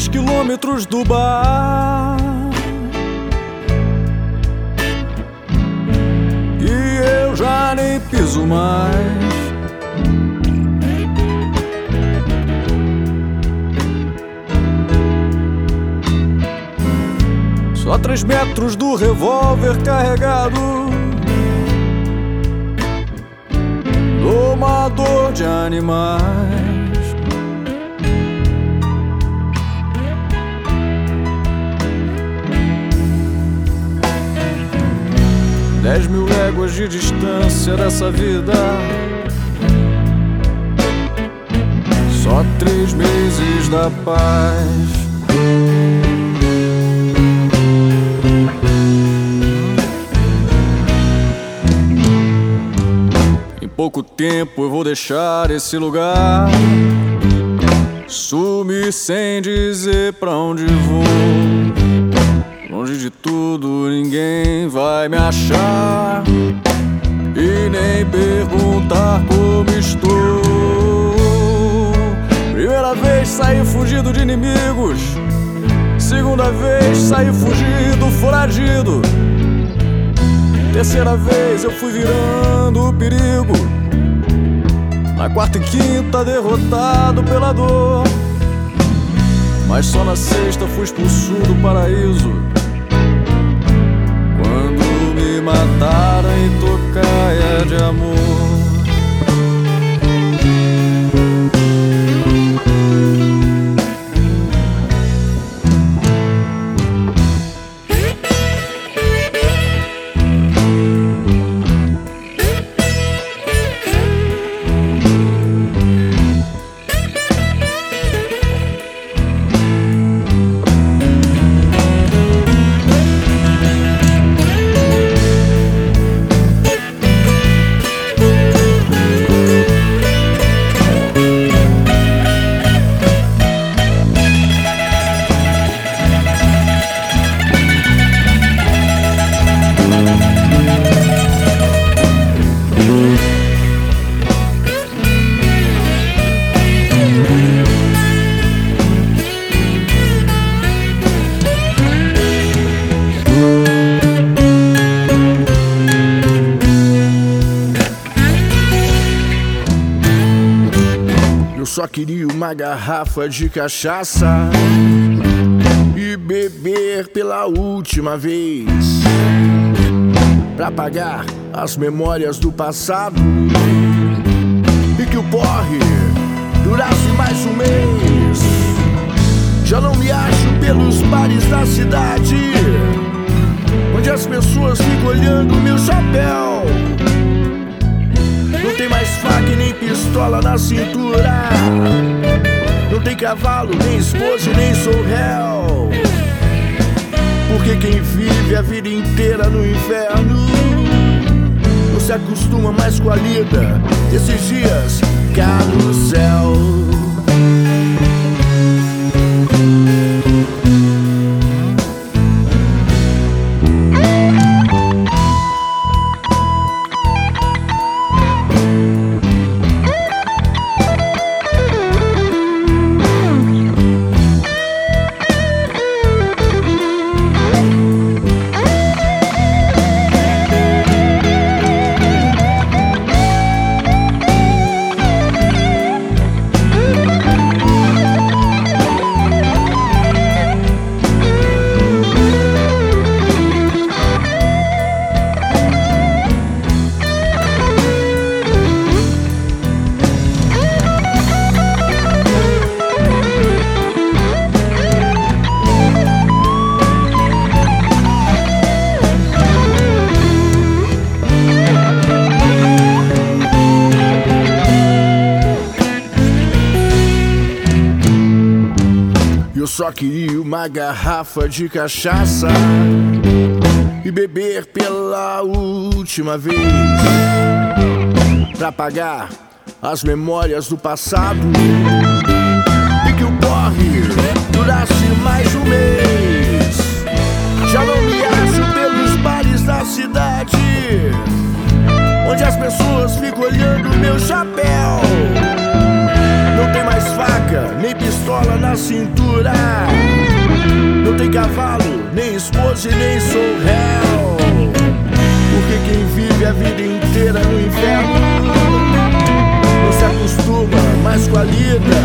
Três quilômetros do bar. E eu já nem piso mais. Só três metros do revólver carregado Domador de animais Dez mil léguas de distância dessa vida Só três meses da paz pouco tempo eu vou deixar esse lugar. Sumir sem dizer pra onde vou. Longe de tudo, ninguém vai me achar. E nem perguntar como estou. Primeira vez saí fugido de inimigos. Segunda vez saí fugido, foragido. Terceira vez eu fui virando o perigo. Na quarta e quinta, derrotado pela dor. Mas só na sexta fui expulso do paraíso. Me mataram em tocaia de amor. Queria uma garrafa de cachaça e beber pela última vez para pagar as memórias do passado e que o porre durasse mais um mês. Já não me acho pelos bares da cidade onde as pessoas ficam olhando meu chapéu. Mais faca nem pistola na cintura. Não tem cavalo, nem esposa e nem sou réu. Porque quem vive a vida inteira no inferno não se acostuma mais com a lida desses dias no céu. Só queria uma garrafa de cachaça e beber pela última vez pra pagar as memórias do passado e que o porre durasse mais um mês. Já não me acho pelos bares da cidade onde as pessoas ficam olhando meu chapéu. cintura. Não tem cavalo, nem esposa e nem sou réu. Porque quem vive a vida inteira no inferno não se acostuma mais com a lida.